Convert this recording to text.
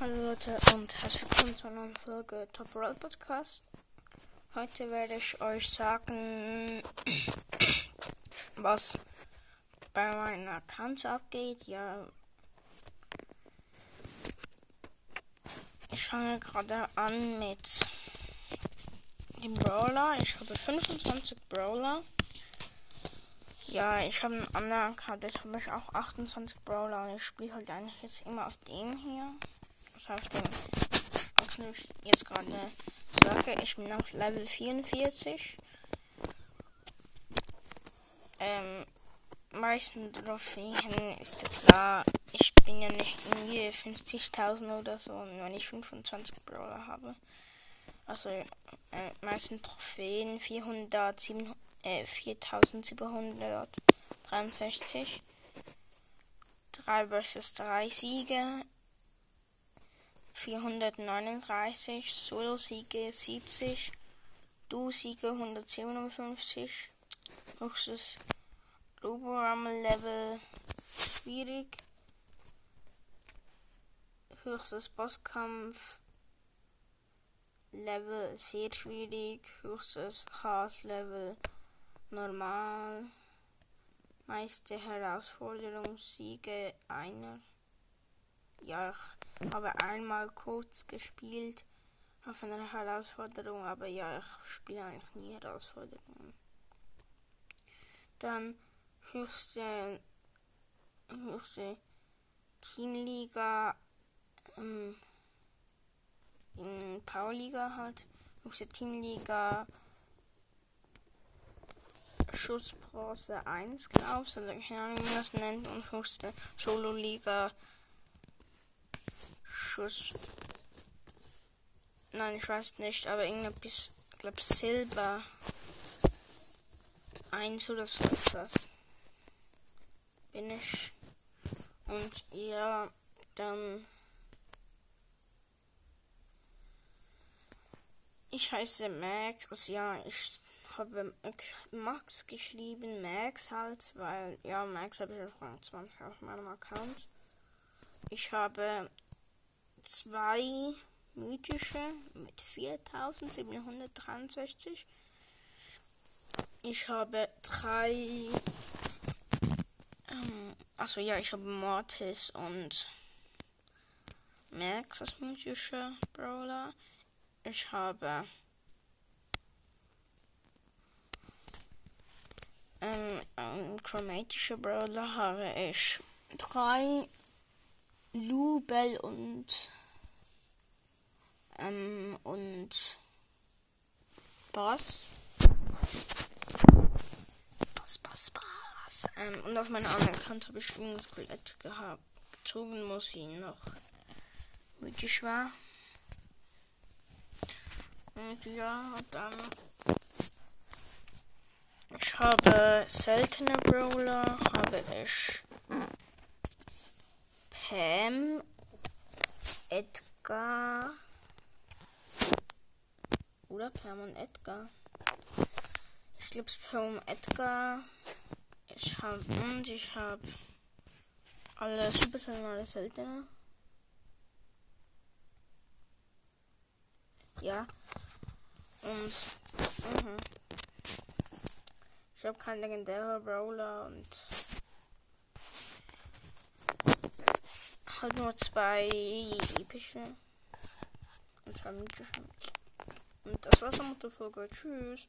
Hallo Leute und herzlich willkommen zu einer neuen Folge Top Roll Podcast. Heute werde ich euch sagen, was bei meinen Accounts abgeht. Ja, ich fange gerade an mit dem Brawler. Ich habe 25 Brawler. Ja, ich habe einen anderen Account, jetzt habe ich auch 28 Brawler und ich spiele halt eigentlich jetzt immer auf dem hier. Den kann ich jetzt gerade sagen, ich bin auf Level 44. Ähm, meisten Trophäen ist klar, ich bin ja nicht irgendwie 50.000 oder so, wenn ich 25 Brawler habe. Also, äh, meisten Trophäen 400, 700 äh, 4763. 3 versus 3 Siege. 439. Solo-Siege 70. Du-Siege 157. Höchstes Robo-Rumble-Level schwierig. Höchstes Bosskampf Level sehr schwierig. Höchstes Chaos-Level normal. Meiste Herausforderung Siege einer. Ja, ich habe einmal kurz gespielt auf einer Herausforderung, aber ja, ich spiele eigentlich nie Herausforderungen. Dann höchste, höchste Teamliga ähm, in Powerliga halt. Höchste Teamliga Schussbronze 1, glaubst du, also keine Ahnung, wie man das nennt, und höchste Solo-Liga Schuss. Nein, ich weiß nicht, aber irgendwie bis, glaube, Silber 1 oder so etwas. Bin ich. Und ja, dann. Ich heiße Max, also ja, ich habe Max geschrieben, Max halt, weil, ja, Max habe ich auf Rang 20 auf meinem Account. Ich habe zwei mythische mit 4763. Ich habe drei, ähm, also ja, ich habe Mortis und Max als mythische Brawler. Ich habe ähm, ein chromatischer Brawler habe ich drei Lu, Bell und ähm, und Bass. Bass, Bass, Bass. Ähm, und auf meiner anderen Kante habe ich ein Skelett gehabt. Gezogen muss ihn noch mythisch war. Und ja, dann ich habe seltene Brawler, habe ich Pam, Edgar oder Pam und Edgar. Ich glaube Pam und Edgar. Ich habe und ich habe alle Super alle seltene. Ja. Und mhm. Ich habe keinen legendären Brawler und halt nur zwei epische und zwei mythische. Und das war's am Motto Folge. Tschüss.